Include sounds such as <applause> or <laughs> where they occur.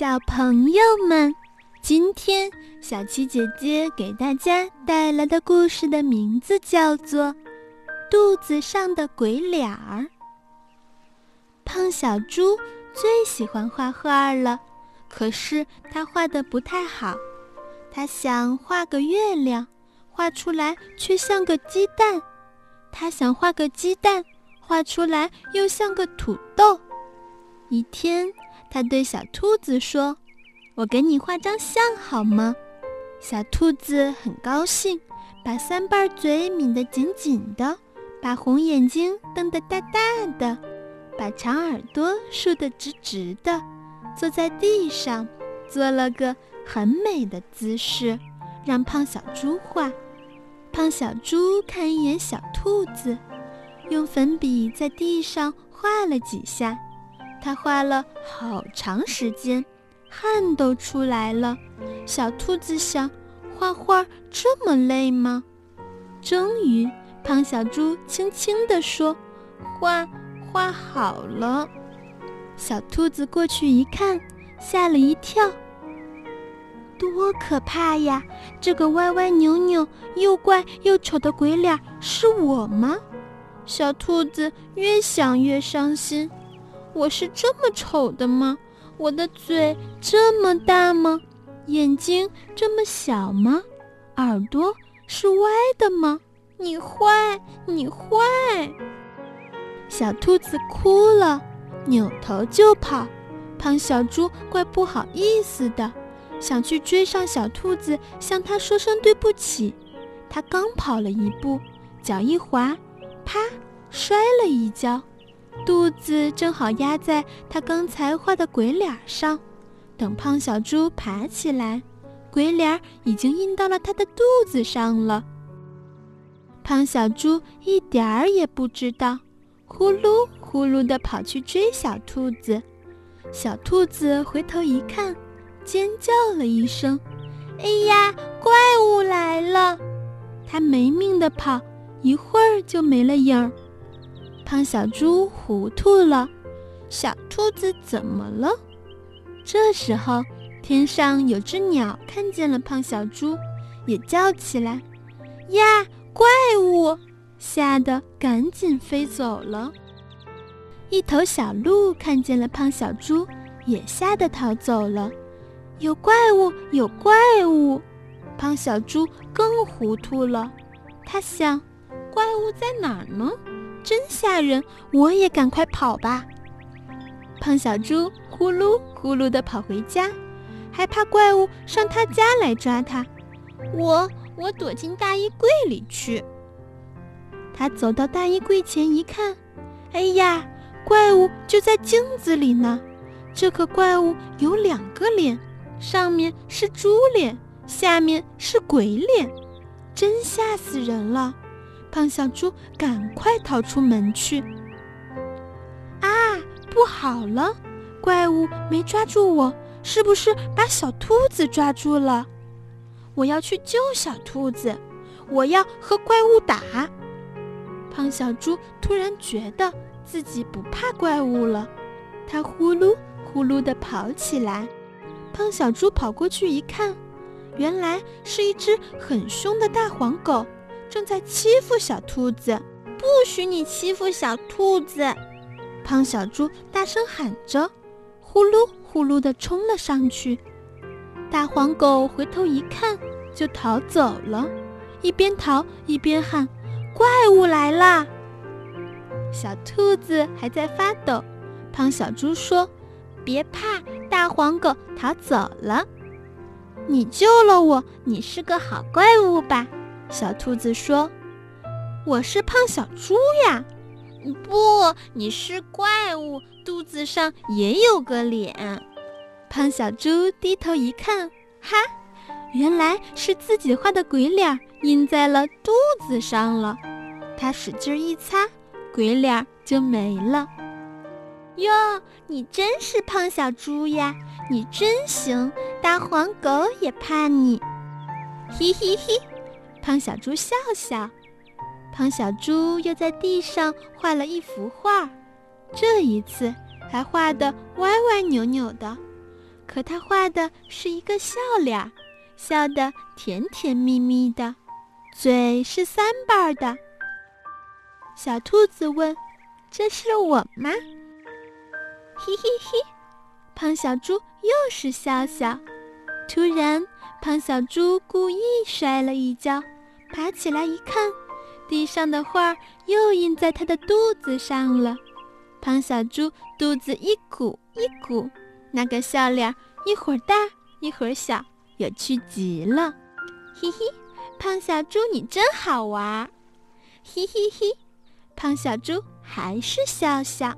小朋友们，今天小七姐姐给大家带来的故事的名字叫做《肚子上的鬼脸儿》。胖小猪最喜欢画画了，可是他画的不太好。他想画个月亮，画出来却像个鸡蛋；他想画个鸡蛋，画出来又像个土豆。一天。他对小兔子说：“我给你画张像好吗？”小兔子很高兴，把三瓣嘴抿得紧紧的，把红眼睛瞪得大大的，把长耳朵竖得直直的，坐在地上，做了个很美的姿势，让胖小猪画。胖小猪看一眼小兔子，用粉笔在地上画了几下。他画了好长时间，汗都出来了。小兔子想，画画这么累吗？终于，胖小猪轻轻地说：“画画好了。”小兔子过去一看，吓了一跳。多可怕呀！这个歪歪扭扭、又怪又丑的鬼脸是我吗？小兔子越想越伤心。我是这么丑的吗？我的嘴这么大吗？眼睛这么小吗？耳朵是歪的吗？你坏，你坏！小兔子哭了，扭头就跑。胖小猪怪不好意思的，想去追上小兔子，向它说声对不起。它刚跑了一步，脚一滑，啪，摔了一跤。肚子正好压在他刚才画的鬼脸上，等胖小猪爬起来，鬼脸已经印到了他的肚子上了。胖小猪一点儿也不知道，呼噜呼噜地跑去追小兔子。小兔子回头一看，尖叫了一声：“哎呀，怪物来了！”它没命地跑，一会儿就没了影儿。胖小猪糊涂了，小兔子怎么了？这时候，天上有只鸟看见了胖小猪，也叫起来：“呀，怪物！”吓得赶紧飞走了。一头小鹿看见了胖小猪，也吓得逃走了。有怪物，有怪物！胖小猪更糊涂了，他想：怪物在哪儿呢？真吓人！我也赶快跑吧。胖小猪呼噜呼噜地跑回家，还怕怪物上他家来抓他。我我躲进大衣柜里去。他走到大衣柜前一看，哎呀，怪物就在镜子里呢。这个怪物有两个脸，上面是猪脸，下面是鬼脸，真吓死人了。胖小猪赶快逃出门去！啊，不好了！怪物没抓住我，是不是把小兔子抓住了？我要去救小兔子，我要和怪物打！胖小猪突然觉得自己不怕怪物了，它呼噜呼噜地跑起来。胖小猪跑过去一看，原来是一只很凶的大黄狗。正在欺负小兔子，不许你欺负小兔子！胖小猪大声喊着，呼噜呼噜地冲了上去。大黄狗回头一看，就逃走了，一边逃一边喊：“怪物来啦！”小兔子还在发抖。胖小猪说：“别怕，大黄狗逃走了，你救了我，你是个好怪物吧？”小兔子说：“我是胖小猪呀，不，你是怪物，肚子上也有个脸。”胖小猪低头一看，哈，原来是自己画的鬼脸印在了肚子上了。他使劲一擦，鬼脸就没了。哟，你真是胖小猪呀，你真行，大黄狗也怕你，嘿 <laughs> 嘿嘿。胖小猪笑笑，胖小猪又在地上画了一幅画，这一次还画得歪歪扭扭的，可他画的是一个笑脸，笑得甜甜蜜蜜的，嘴是三瓣的。小兔子问：“这是我吗？”嘿嘿嘿，胖小猪又是笑笑。突然，胖小猪故意摔了一跤，爬起来一看，地上的画又印在他的肚子上了。胖小猪肚子一鼓一鼓，那个笑脸一会儿大一会儿小，有趣极了。嘿嘿，胖小猪你真好玩。嘿嘿嘿。胖小猪还是笑笑。